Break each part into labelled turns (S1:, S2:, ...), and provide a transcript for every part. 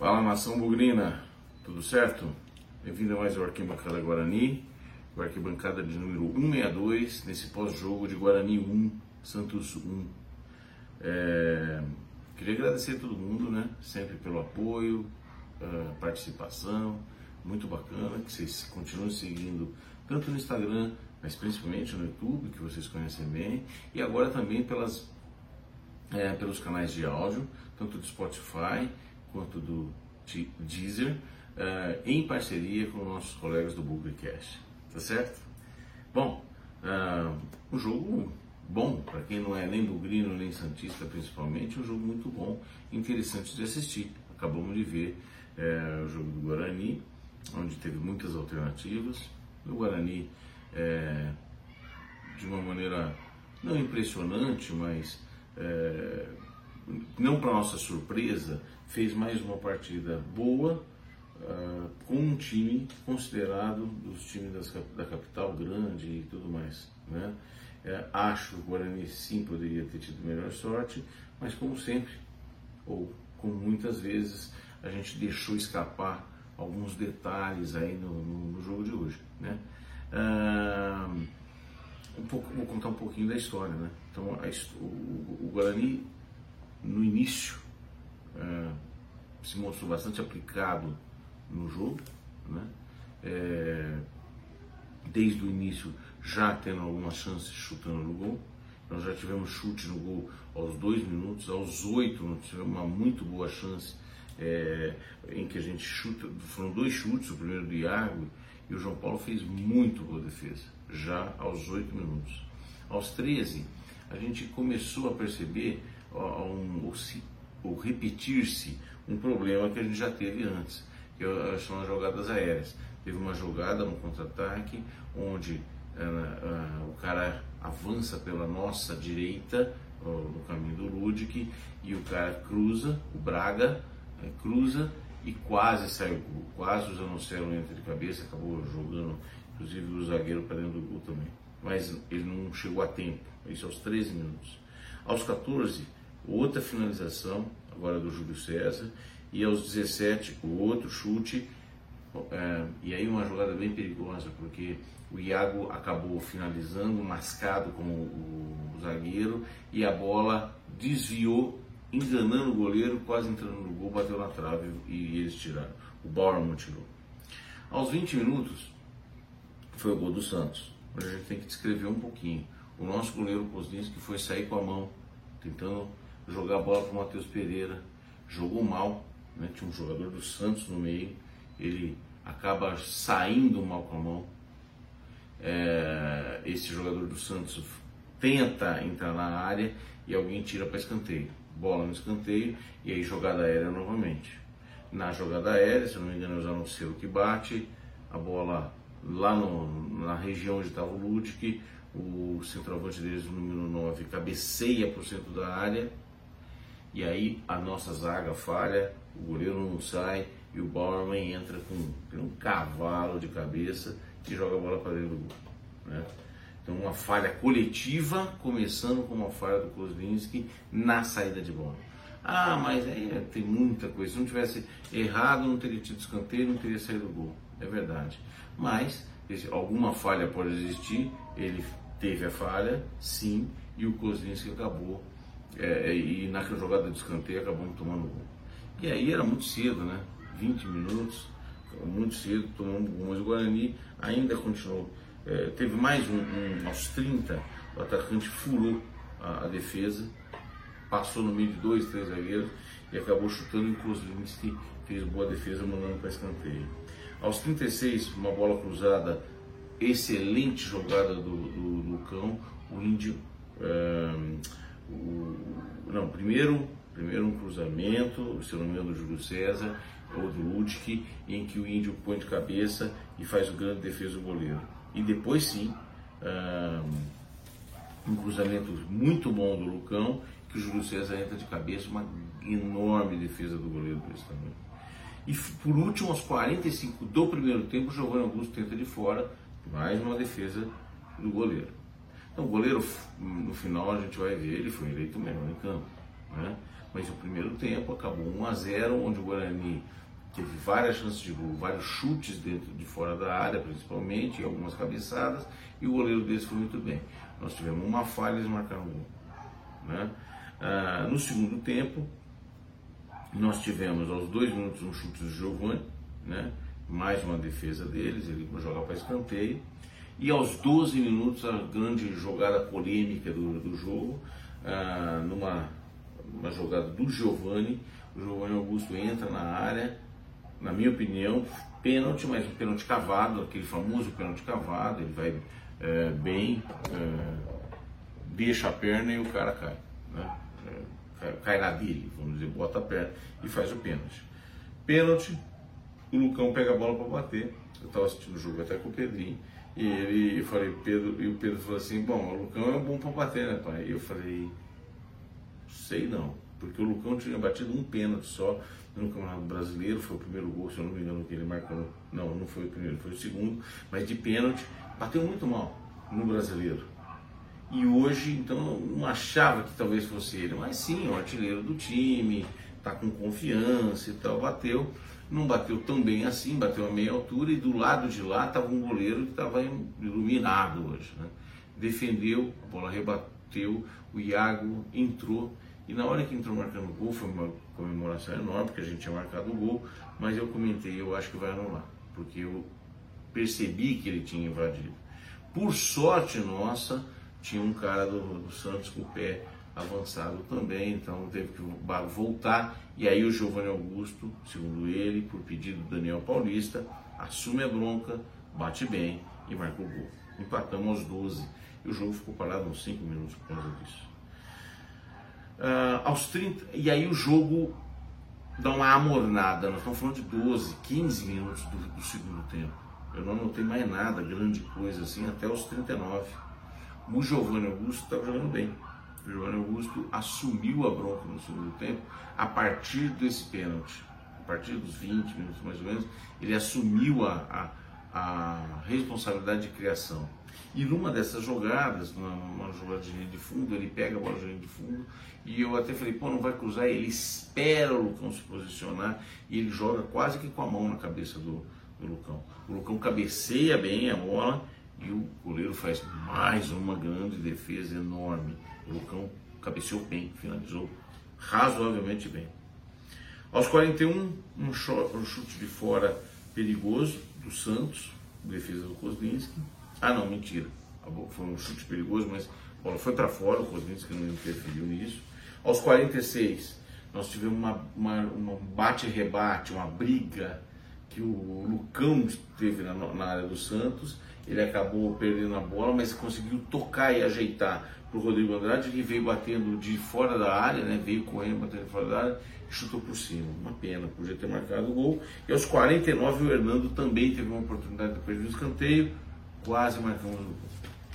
S1: Fala nação bugrina, tudo certo? Bem-vindo a mais ao Arquibancada Guarani, o arquibancada de número 162, nesse pós-jogo de Guarani 1, Santos 1. É... Queria agradecer a todo mundo, né? Sempre pelo apoio, participação, muito bacana que vocês continuem seguindo tanto no Instagram, mas principalmente no YouTube, que vocês conhecem bem, e agora também pelas, é, pelos canais de áudio, tanto do Spotify quanto do Deezer, uh, em parceria com nossos colegas do Bugrecast. Tá certo? Bom, uh, um jogo bom, para quem não é nem bugrino nem santista principalmente, um jogo muito bom, interessante de assistir. Acabamos de ver uh, o jogo do Guarani, onde teve muitas alternativas. O Guarani, de uma maneira não impressionante, mas não para nossa surpresa, fez mais uma partida boa uh, com um time considerado dos times das, da capital grande e tudo mais. Né? É, acho que o Guarani sim poderia ter tido melhor sorte, mas como sempre, ou como muitas vezes, a gente deixou escapar alguns detalhes aí no, no, no jogo de hoje. Né? Uh, um pouco, vou contar um pouquinho da história. Né? Então, a, o, o Guarani no início é, se mostrou bastante aplicado no jogo, né? É, desde o início já tendo algumas chances chutando no gol. Nós já tivemos chute no gol aos dois minutos, aos oito nós tivemos uma muito boa chance é, em que a gente chuta, foram dois chutes, o primeiro do Iago e o João Paulo fez muito boa defesa, já aos oito minutos. Aos 13, a gente começou a perceber um, ou repetir-se um problema que a gente já teve antes, que são as jogadas aéreas. Teve uma jogada no contra-ataque onde uh, uh, o cara avança pela nossa direita, uh, no caminho do Ludic, e o cara cruza, o Braga eh, cruza e quase saiu quase o Zanocelo entra de cabeça, acabou jogando inclusive o zagueiro para dentro do gol também. Mas ele não chegou a tempo, isso aos 13 minutos. Aos 14, outra finalização, agora do Júlio César, e aos 17 o outro chute, é, e aí uma jogada bem perigosa, porque o Iago acabou finalizando, mascado com o, o zagueiro, e a bola desviou, enganando o goleiro, quase entrando no gol, bateu na trave e eles tiraram. O Bauerman tirou. Aos 20 minutos, foi o gol do Santos. A gente tem que descrever um pouquinho. O nosso goleiro Kozlinski foi sair com a mão, tentando jogar a bola para o Matheus Pereira, jogou mal, né? tinha um jogador do Santos no meio, ele acaba saindo mal com a mão. É, esse jogador do Santos tenta entrar na área e alguém tira para escanteio. Bola no escanteio e aí jogada aérea novamente. Na jogada aérea, se não me engano, é o Zanocelo que bate, a bola lá no, na região onde estava o Ludic, o centroavante deles, o número 9, cabeceia para o centro da área e aí a nossa zaga falha, o goleiro não sai e o Bauerman entra com um cavalo de cabeça e joga a bola para dentro do gol. Né? Então uma falha coletiva, começando com uma falha do Kozlinski na saída de bola. Ah, mas aí é, tem muita coisa. Se não tivesse errado, não teria tido escanteio, não teria saído do gol. É verdade. Mas alguma falha pode existir. Ele teve a falha, sim, e o Kozlinski acabou é, e naquela jogada de escanteio acabou tomando gol. E aí era muito cedo, né? 20 minutos, muito cedo, tomando gol. Mas o Guarani ainda continuou. É, teve mais um, um, aos 30, o atacante furou a, a, defesa, passou no meio de dois, três zagueiros e acabou chutando em Kozlinski, fez boa defesa, mandando para escanteio. Aos 36, uma bola cruzada, excelente jogada do, do Lucão, o Índio. É, não, primeiro, primeiro um cruzamento, se não me engano, do Júlio César ou do Ludic, em que o índio põe de cabeça e faz o grande defesa do goleiro. E depois sim, um cruzamento muito bom do Lucão, que o Júlio César entra de cabeça, uma enorme defesa do goleiro desse tamanho. E por último, aos 45 do primeiro tempo, o Giovanni Augusto tenta de fora, mais uma defesa do goleiro. Então, o goleiro, no final, a gente vai ver, ele foi eleito melhor em campo. Né? Mas o primeiro tempo acabou 1 a 0, onde o Guarani teve várias chances de gol, vários chutes dentro de fora da área, principalmente, e algumas cabeçadas, e o goleiro deles foi muito bem. Nós tivemos uma falha e eles marcaram gol. Né? Ah, no segundo tempo, nós tivemos aos dois minutos um chute do Giovanni, né? mais uma defesa deles, ele joga para escanteio. E aos 12 minutos, a grande jogada polêmica do, do jogo, ah, numa uma jogada do Giovanni, o Giovanni Augusto entra na área, na minha opinião, pênalti, mas um pênalti cavado, aquele famoso pênalti cavado, ele vai é, bem, é, deixa a perna e o cara cai. Né? É, cai na dele, vamos dizer, bota a perna e faz o pênalti. Pênalti, o Lucão pega a bola para bater. Eu estava assistindo o jogo até com o Pedrinho. E ele, eu falei, Pedro, e o Pedro falou assim, bom, o Lucão é bom para bater, né, pai? E eu falei, sei não, porque o Lucão tinha batido um pênalti só no Campeonato Brasileiro, foi o primeiro gol, se eu não me engano, que ele marcou. Não, não foi o primeiro, foi o segundo, mas de pênalti, bateu muito mal no Brasileiro. E hoje, então, não achava que talvez fosse ele, mas sim, o artilheiro do time, tá com confiança e tal, bateu não bateu tão bem assim, bateu a meia altura e do lado de lá estava um goleiro que estava iluminado hoje. Né? Defendeu, a bola rebateu, o Iago entrou e na hora que entrou marcando o gol, foi uma comemoração enorme, porque a gente tinha marcado o gol, mas eu comentei, eu acho que vai anular, porque eu percebi que ele tinha invadido. Por sorte nossa, tinha um cara do, do Santos com o pé avançado também, então teve que voltar. E aí o Giovanni Augusto, segundo ele, por pedido do Daniel Paulista, assume a bronca, bate bem e marca o gol. Empatamos aos 12 e o jogo ficou parado uns 5 minutos por causa disso. Uh, aos 30, e aí o jogo dá uma amornada, nós estamos falando de 12, 15 minutos do, do segundo tempo. Eu não notei mais nada, grande coisa assim, até os 39. O Giovanni Augusto estava jogando bem. O Giovanni Augusto assumiu a bronca no segundo tempo a partir desse pênalti. A partir dos 20 minutos mais ou menos, ele assumiu a, a, a responsabilidade de criação. E numa dessas jogadas, numa jogada de fundo, ele pega a bola de fundo e eu até falei, pô, não vai cruzar, ele espera o Lucão se posicionar e ele joga quase que com a mão na cabeça do, do Lucão. O Lucão cabeceia bem a bola e o goleiro faz mais uma grande defesa enorme. O Lucão cabeceou bem, finalizou razoavelmente bem. Aos 41, um chute de fora perigoso do Santos, defesa do Kozlinski. Ah, não, mentira. Foi um chute perigoso, mas a bola foi para fora, o Kozlinski não interferiu nisso. Aos 46, nós tivemos uma, uma, uma bate-rebate, uma briga que o Lucão teve na, na área do Santos. Ele acabou perdendo a bola, mas conseguiu tocar e ajeitar para o Rodrigo Andrade, que veio batendo de fora da área, né? veio correndo, batendo de fora da área e chutou por cima. Uma pena, podia ter marcado o gol. E aos 49 o Hernando também teve uma oportunidade depois do escanteio, quase marcando o gol.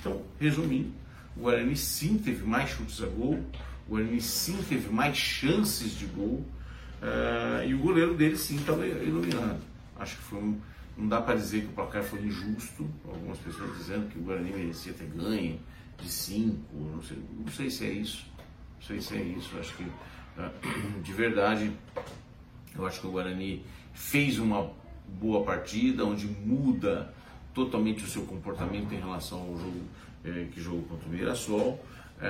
S1: Então, resumindo, o Guarani sim teve mais chutes a gol, o Guarani sim teve mais chances de gol, uh, e o goleiro dele sim estava iluminado. Acho que foi um, não dá para dizer que o placar foi injusto, algumas pessoas dizendo que o Guarani merecia ter ganho, de 5, não sei, não sei se é isso. Não sei se é isso. Acho que, né, de verdade, eu acho que o Guarani fez uma boa partida, onde muda totalmente o seu comportamento em relação ao jogo é, que jogou contra o Mirassol. É,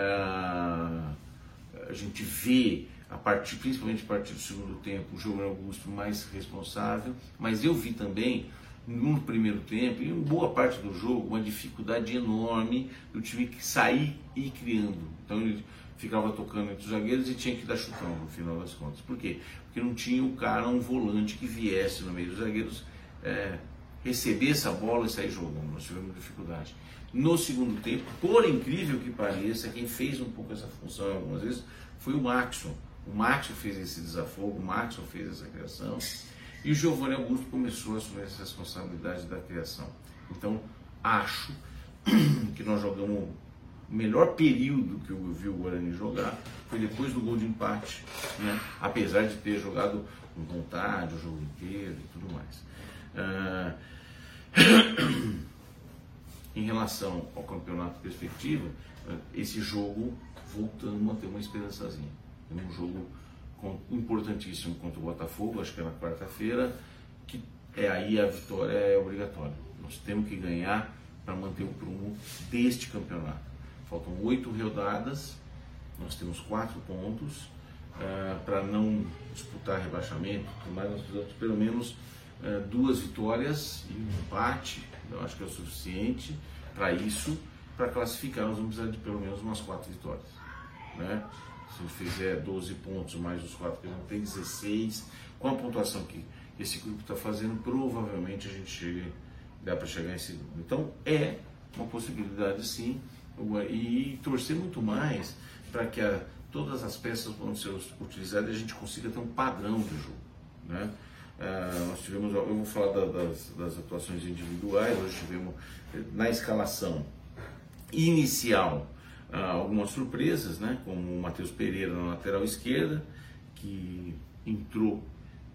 S1: a gente vê a partir, principalmente a partir do segundo tempo, o jogo Augusto mais responsável, mas eu vi também no primeiro tempo e em boa parte do jogo uma dificuldade enorme do time que sair e ir criando. Então ele ficava tocando entre os zagueiros e tinha que dar chutão no final das contas. Por quê? Porque não tinha o cara, um volante que viesse no meio dos zagueiros é, receber essa bola e sair jogando. Nós tivemos dificuldade. No segundo tempo, por incrível que pareça, quem fez um pouco essa função algumas vezes foi o Maxon. O Maxon fez esse desafogo, o Maxon fez essa criação. E o Giovanni Augusto começou a assumir essa responsabilidade da criação. Então, acho que nós jogamos o melhor período que eu vi o Guarani jogar foi depois do gol de empate, né? apesar de ter jogado com vontade o jogo inteiro e tudo mais. Uh... em relação ao campeonato perspectiva, esse jogo voltamos a ter uma esperançazinha. É um jogo importantíssimo contra o Botafogo, acho que é na quarta-feira, que é aí a vitória é obrigatória. Nós temos que ganhar para manter o prumo deste campeonato. Faltam oito rodadas, nós temos quatro pontos uh, para não disputar rebaixamento, mas nós precisamos pelo menos uh, duas vitórias e um empate, eu acho que é o suficiente para isso, para classificar nós vamos precisar de pelo menos umas quatro vitórias. Né? Se fizer 12 pontos mais os quatro que não tem 16, com a pontuação que esse grupo está fazendo, provavelmente a gente chega, dá para chegar em segundo. Então é uma possibilidade sim, e torcer muito mais para que a, todas as peças vão ser utilizadas e a gente consiga ter um padrão de jogo. Né? Uh, nós tivemos, eu vou falar da, das, das, atuações individuais, hoje tivemos na escalação inicial algumas surpresas, né? como o Matheus Pereira na lateral esquerda, que entrou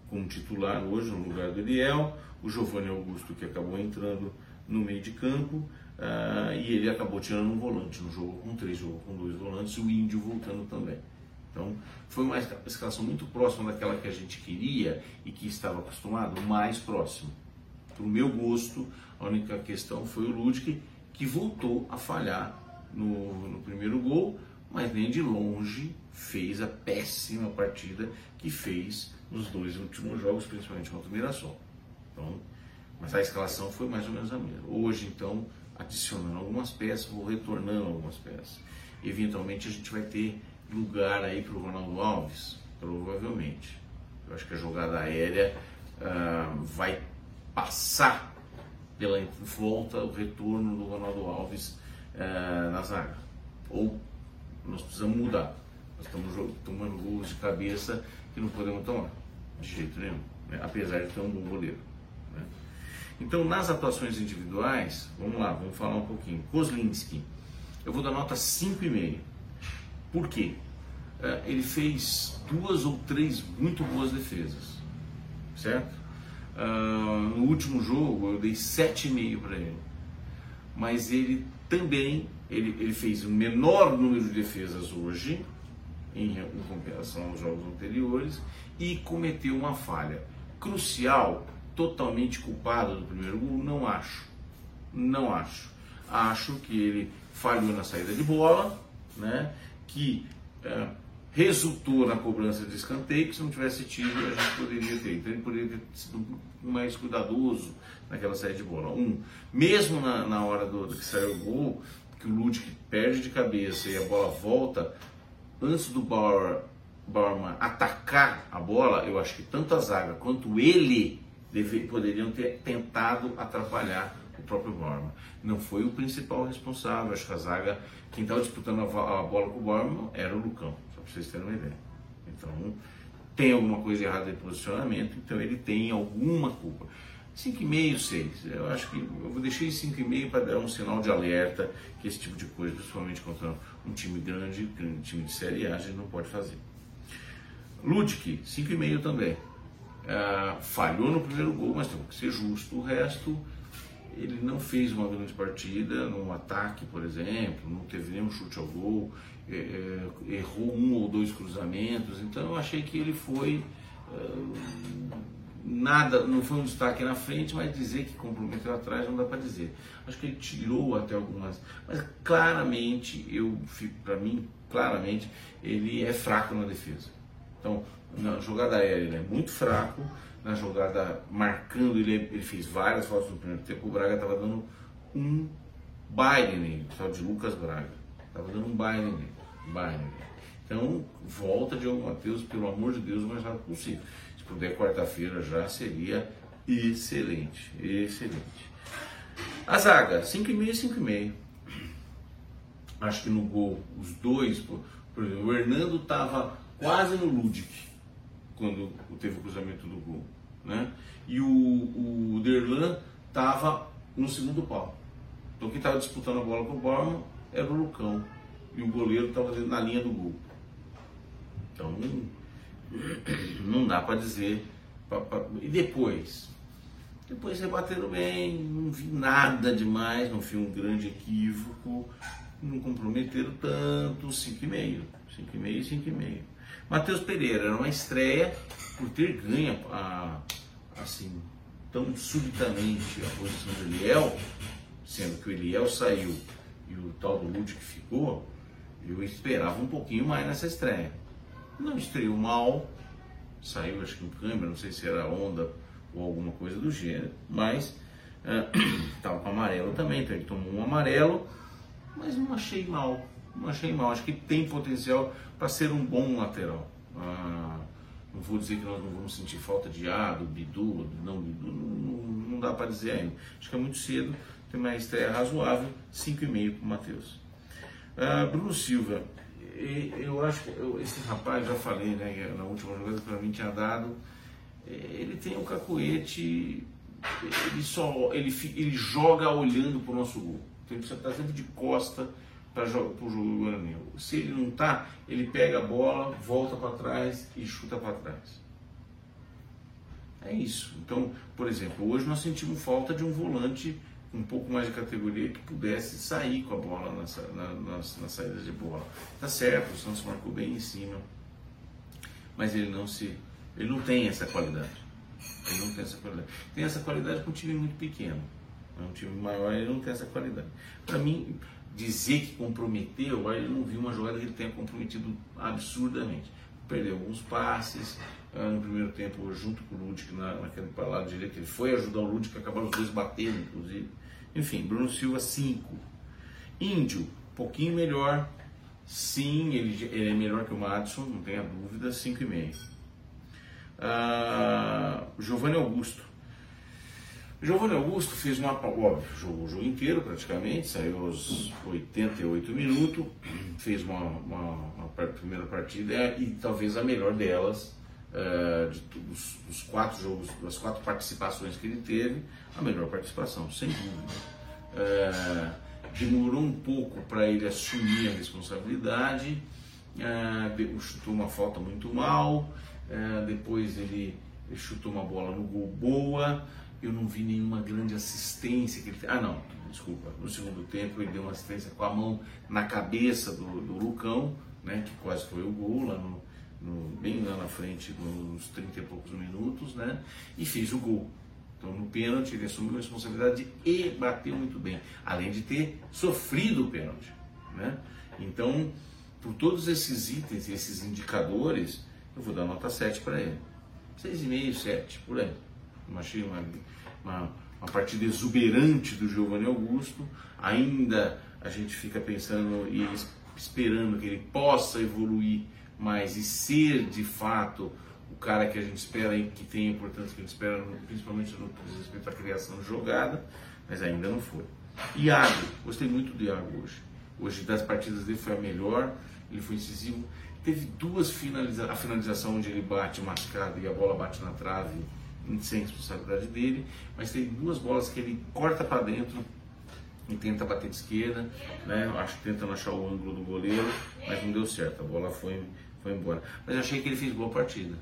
S1: como titular hoje no lugar do Eliel, o Giovanni Augusto que acabou entrando no meio de campo uh, e ele acabou tirando um volante no jogo com três, com dois volantes, e o Índio voltando também. Então, foi uma escalação muito próxima daquela que a gente queria e que estava acostumado, mais próximo. Para o meu gosto, a única questão foi o Ludwig, que voltou a falhar no, no primeiro gol, mas nem de longe fez a péssima partida que fez nos dois últimos jogos, principalmente contra o Mirassol. Então, mas a escalação foi mais ou menos a mesma. Hoje, então, adicionando algumas peças, vou retornando algumas peças. Eventualmente a gente vai ter lugar aí para o Ronaldo Alves, provavelmente. Eu acho que a jogada aérea uh, vai passar pela volta, o retorno do Ronaldo Alves uh, na zaga. Ou nós precisamos mudar. Nós estamos tomando gols de cabeça que não podemos tomar, de jeito nenhum, né? apesar de ter um bom goleiro. Né? Então, nas atuações individuais, vamos lá, vamos falar um pouquinho. Kozlinski, eu vou dar nota 5,5. Por quê? É, ele fez duas ou três muito boas defesas, certo? Uh, no último jogo eu dei 7,5 para ele, mas ele também ele, ele fez um menor número de defesas hoje em, em comparação aos jogos anteriores e cometeu uma falha crucial, totalmente culpada do primeiro gol, não acho, não acho. Acho que ele falhou na saída de bola, né? que é, resultou na cobrança de escanteio, que se não tivesse tido a gente poderia ter. Então ele poderia ter sido mais cuidadoso naquela saída de bola. Um, mesmo na, na hora do, do, que saiu o gol, que o Ludwig perde de cabeça e a bola volta, antes do Bauer, Bauerman atacar a bola, eu acho que tanto a zaga quanto ele deve, poderiam ter tentado atrapalhar o próprio Borman. Não foi o principal responsável, acho que a zaga, quem estava disputando a, a, bola com o Borman era o Lucão, para vocês terem uma ideia. Então, tem alguma coisa errada de posicionamento, então ele tem alguma culpa. 5,5, 6. Eu acho que eu deixei 5,5 para dar um sinal de alerta que esse tipo de coisa, principalmente contra um time grande, um time de Série A, a gente não pode fazer. Ludic, 5,5 também. Ah, falhou no primeiro gol, mas tem que ser justo. O resto, ele não fez uma grande partida no ataque, por exemplo, não teve nenhum chute ao gol, errou um ou dois cruzamentos, então eu achei que ele foi é, nada, não foi um destaque na frente, mas dizer que comprometeu atrás não dá para dizer. Acho que ele tirou até algumas, mas claramente eu para mim, claramente ele é fraco na defesa. Então, na jogada aérea ele é muito fraco, na jogada marcando, ele, ele fez várias faltas no primeiro tempo. O Braga estava dando um baile nele, o de Lucas Braga. Estava dando um. Baile nele. Então, volta Diogo Matheus, pelo amor de Deus, o mais rápido possível. Se puder, quarta-feira já seria excelente. Excelente. A zaga, 5,5 e 5,5. Acho que no gol, os dois, por, por exemplo, o Hernando estava quase no Ludic quando teve o cruzamento do gol. Né? E o, o Derlan estava no segundo pau. Então quem estava disputando a bola com o Borman era o Lucão. E o goleiro estava na linha do gol. Então não dá para dizer. Pra, pra... E depois? Depois rebateram bem, não vi nada demais, não vi um grande equívoco, não comprometeram tanto, 5,5. 5,5 e 5,5. Matheus Pereira era uma estreia por ter ganho a, assim tão subitamente a posição do Eliel, sendo que o Eliel saiu e o tal do Ludwig ficou, eu esperava um pouquinho mais nessa estreia. Não estreou mal, saiu acho que em câmera, não sei se era onda ou alguma coisa do gênero, mas estava uh, com amarelo também, então ele tomou um amarelo, mas não achei mal, não achei mal, acho que tem potencial para ser um bom lateral. Uh, não vou dizer que nós não vamos sentir falta de A, do Bidu, do não Bidu, não, não, não dá para dizer ainda. Acho que é muito cedo, tem uma estreia razoável, 5,5 para o Matheus. Uh, Bruno Silva, eu acho que eu, esse rapaz, já falei, né, na última jogada para mim tinha dado, é, ele tem um cacoete, ele só, ele, ele joga olhando para o nosso gol. Então ele precisa estar sempre de costa para o jogo Guarani. Se ele não está, ele pega a bola, volta para trás e chuta para trás. É isso. Então, por exemplo, hoje nós sentimos falta de um volante um pouco mais de categoria que pudesse sair com a bola na, na, nas, nas saídas de bola. Tá certo, o Santos marcou bem em cima, mas ele não se, ele não tem essa qualidade. Ele não tem essa qualidade. Tem essa qualidade com um time muito pequeno. É um time maior, ele não tem essa qualidade. Para mim, dizer que comprometeu, aí eu não vi uma jogada que ele tenha comprometido absurdamente. Perdeu alguns passes, ah, no primeiro tempo junto com o Ludwig na, naquele lado direito, ele foi ajudar o Ludwig, acabaram os dois batendo, inclusive. Enfim, Bruno Silva 5. Índio, um pouquinho melhor. Sim, ele, ele, é melhor que o Madison, não tenha dúvida, 5,5. Ah, Giovanni Augusto. Giovanni Augusto fez uma óbvio, jogou o jogo inteiro praticamente, saiu aos 88 minutos, fez uma, uma, uma primeira partida e talvez a melhor delas, uh, de todos os quatro jogos, das quatro participações que ele teve, a melhor participação, sem dúvida. Uh, demorou um pouco para ele assumir a responsabilidade, uh, chutou uma falta muito mal, depois ele, ele chutou uma bola no gol boa eu não vi nenhuma grande assistência que ele Ah, não, desculpa. No segundo tempo ele deu uma assistência com a mão na cabeça do, do Lucão, né, que quase foi o gol lá no, no, bem lá na frente, nos 30 e poucos minutos, né, e fez o gol. Então no pênalti ele assumiu a responsabilidade e bateu muito bem, além de ter sofrido o pênalti. Né? Então, por todos esses itens esses indicadores, eu vou dar nota 7 para ele. 6,5, 7, por aí. Não achei uma, uma, uma partida exuberante do Giovanni Augusto. Ainda a gente fica pensando e esperando que ele possa evoluir mais e ser de fato o cara que a gente espera e que tem a importância que a gente espera, principalmente no que diz respeito à criação jogada, mas ainda não foi. Iago, gostei muito do Iago hoje. Hoje das partidas dele foi a melhor, ele foi incisivo. Teve duas finalizações, a finalização onde ele bate mascado e a bola bate na trave sem responsabilidade dele, mas tem duas bolas que ele corta para dentro e tenta bater de esquerda, né? Acho que tentando achar o ângulo do goleiro, mas não deu certo, a bola foi, foi embora. Mas achei que ele fez boa partida.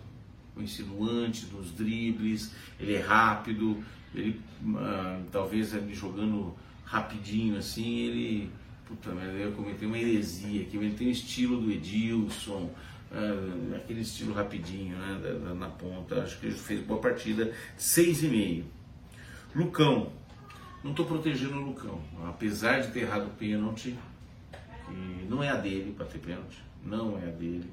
S1: O insinuante, nos dribles, ele é rápido, ele ah, talvez ele jogando rapidinho assim, ele. Puta merda, eu cometei uma heresia aqui, ele tem o estilo do Edilson, uh, aquele estilo rapidinho né, da, da, na ponta. Acho que ele fez boa partida, 6,5. Lucão, não estou protegendo o Lucão, apesar de ter errado o pênalti, não é a dele para ter pênalti, não é a dele.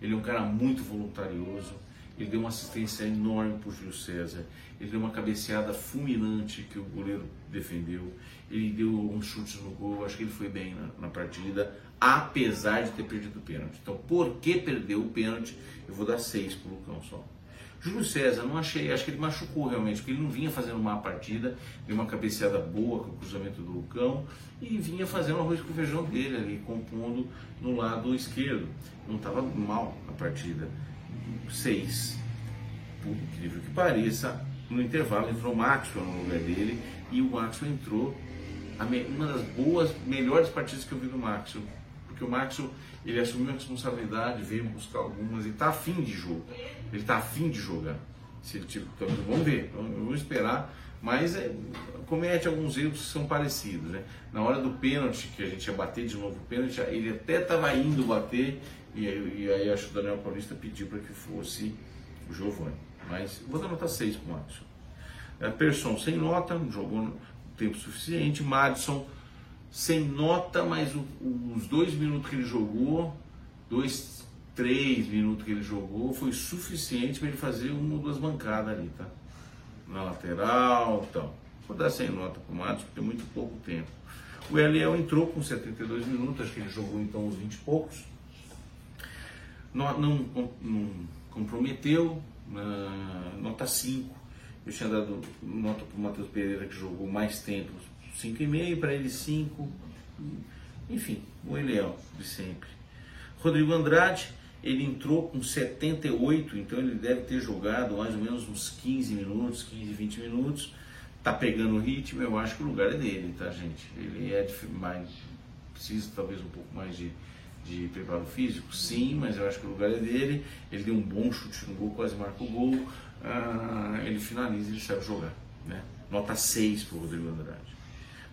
S1: Ele é um cara muito voluntarioso, ele deu uma assistência enorme para o Júlio César, ele deu uma cabeceada fulminante que o goleiro defendeu, ele deu uns chutes no gol, acho que ele foi bem na, na partida, apesar de ter perdido o pênalti. Então, por que perdeu o pênalti? Eu vou dar seis para o Lucão só. Júlio César, não achei, acho que ele machucou realmente, porque ele não vinha fazendo uma partida, deu uma cabeceada boa com o cruzamento do Lucão e vinha fazendo arroz com o feijão dele ali, compondo no lado esquerdo. Não estava mal a partida. Seis. Por incrível que pareça, no intervalo entrou o Maxwell no lugar dele e o Maxwell entrou uma das boas, melhores partidas que eu vi do Maxwell porque o Max ele assumiu a responsabilidade, veio buscar algumas e está afim de jogo. Ele está afim de jogar. Se tipo, vamos ver, vamos esperar. Mas é, comete alguns erros que são parecidos. Né? Na hora do pênalti, que a gente ia bater de novo o pênalti, ele até estava indo bater, e, e, aí acho que o Daniel Paulista pediu para que fosse o Giovani. Mas vou dar nota 6 para o Madison. É, Persson sem nota, jogou tempo suficiente. Madison sem nota, mas o, os dois minutos que ele jogou, dois, três minutos que ele jogou, foi suficiente para ele fazer uma ou duas bancadas ali, tá? Na lateral então. Vou dar sem nota para o Matos, porque tem muito pouco tempo. O Eliel entrou com 72 minutos, acho que ele jogou então uns 20 e poucos. Não, não, não comprometeu, uh, nota 5. Eu tinha dado nota para o Matheus Pereira, que jogou mais tempo, 5,5, para ele 5. Enfim, o Eliel de sempre. Rodrigo Andrade, ele entrou com 78, então ele deve ter jogado mais ou menos uns 15 minutos, 15, 20 minutos. Tá pegando o ritmo, eu acho que o lugar é dele, tá, gente? Ele é mais. Precisa talvez um pouco mais de, de preparo físico, sim, mas eu acho que o lugar é dele. Ele deu um bom chute no gol, quase marca o gol. Ah, ele finaliza, ele sabe jogar. Né? Nota 6 para o Rodrigo Andrade.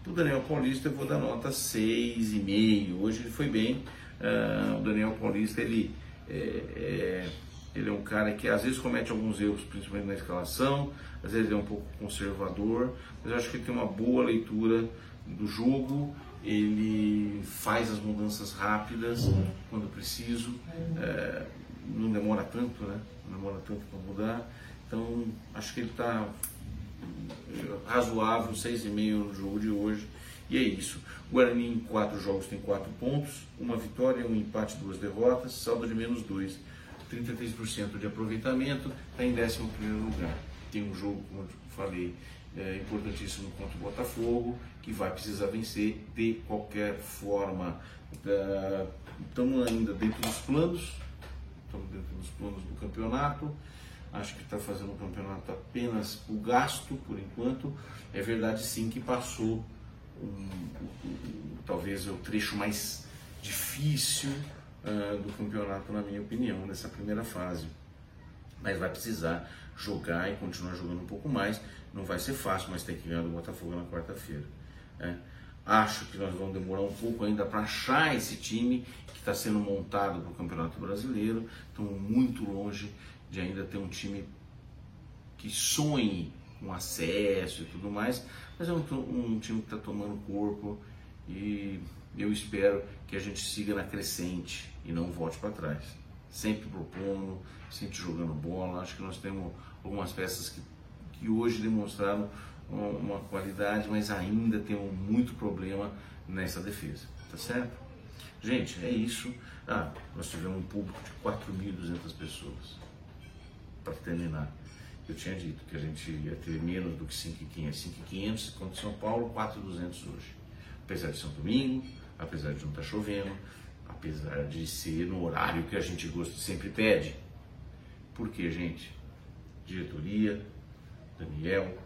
S1: O Daniel Paulista eu vou dar nota 6,5. Hoje ele foi bem. Uh, o Daniel Paulista ele é, é, ele é um cara que às vezes comete alguns erros, principalmente na escalação, às vezes é um pouco conservador, mas eu acho que ele tem uma boa leitura do jogo, ele faz as mudanças rápidas quando preciso, é, não demora tanto, né? Não demora tanto para mudar. Então acho que ele está razoável, 6,5 no jogo de hoje. E é isso. O Guarani em quatro jogos tem quatro pontos, uma vitória, um empate, duas derrotas, saldo de menos dois. 33% de aproveitamento, está em 11 lugar. Tem um jogo, como eu falei, é, importantíssimo contra o Botafogo, que vai precisar vencer de qualquer forma. Estamos ainda dentro dos planos, estamos dentro dos planos do campeonato. Acho que está fazendo um campeonato apenas por gasto, por enquanto. É verdade sim que passou um, um, talvez o trecho mais difícil uh, do campeonato, na minha opinião, nessa primeira fase. Mas vai precisar jogar e continuar jogando um pouco mais. Não vai ser fácil, mas tem que ganhar do Botafogo na quarta-feira. Né? Acho que nós vamos demorar um pouco ainda para achar esse time que está sendo montado para o Campeonato Brasileiro. Estamos muito longe de ainda ter um time que sonhe com acesso e tudo mais, mas é um, um time que está tomando corpo e eu espero que a gente siga na crescente e não volte para trás. Sempre propondo, sempre jogando bola. Acho que nós temos algumas peças que, que hoje demonstraram uma qualidade, mas ainda temos muito problema nessa defesa. Tá certo? Gente, é isso. Ah, nós tivemos um público de 4.200 pessoas. Para terminar eu tinha dito que a gente ia ter menos do que 5,500. 5,500 contra São Paulo, 4,200 hoje. Apesar de São Domingo, apesar de não estar tá chovendo, apesar de ser no horário que a gente gosta, sempre pede. Por quê, gente? Diretoria, Daniel,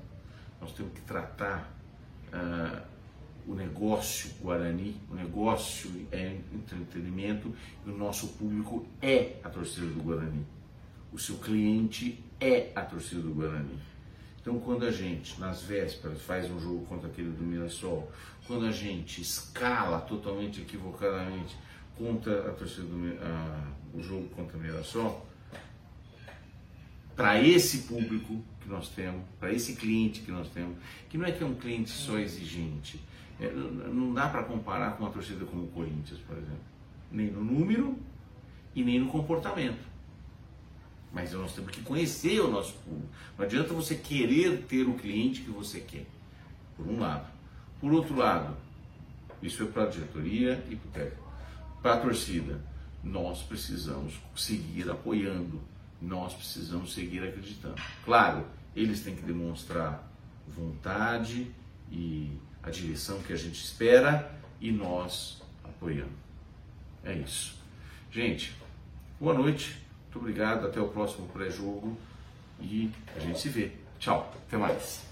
S1: nós temos que tratar uh, o negócio Guarani, o negócio é entretenimento e o nosso público é a torcida do Guarani o seu cliente é a torcida do Guarani. Então, quando a gente, nas vésperas, faz um jogo contra aquele do Mirassol, quando a gente escala totalmente equivocadamente contra a torcida do o jogo contra o Mirassol, para esse público que nós temos, para esse cliente que nós temos, que não é que é um cliente só exigente, é, não dá para comparar com uma torcida como o Corinthians, por exemplo, nem no número e nem no comportamento. Mas nós temos que conhecer o nosso público. Não adianta você querer ter o cliente que você quer, por um lado. Por outro lado, isso é para a diretoria e para a torcida, nós precisamos seguir apoiando, nós precisamos seguir acreditando. Claro, eles têm que demonstrar vontade e a direção que a gente espera e nós apoiando. É isso. Gente, boa noite. Muito obrigado, até o próximo pré-jogo e a gente se vê. Tchau, até mais.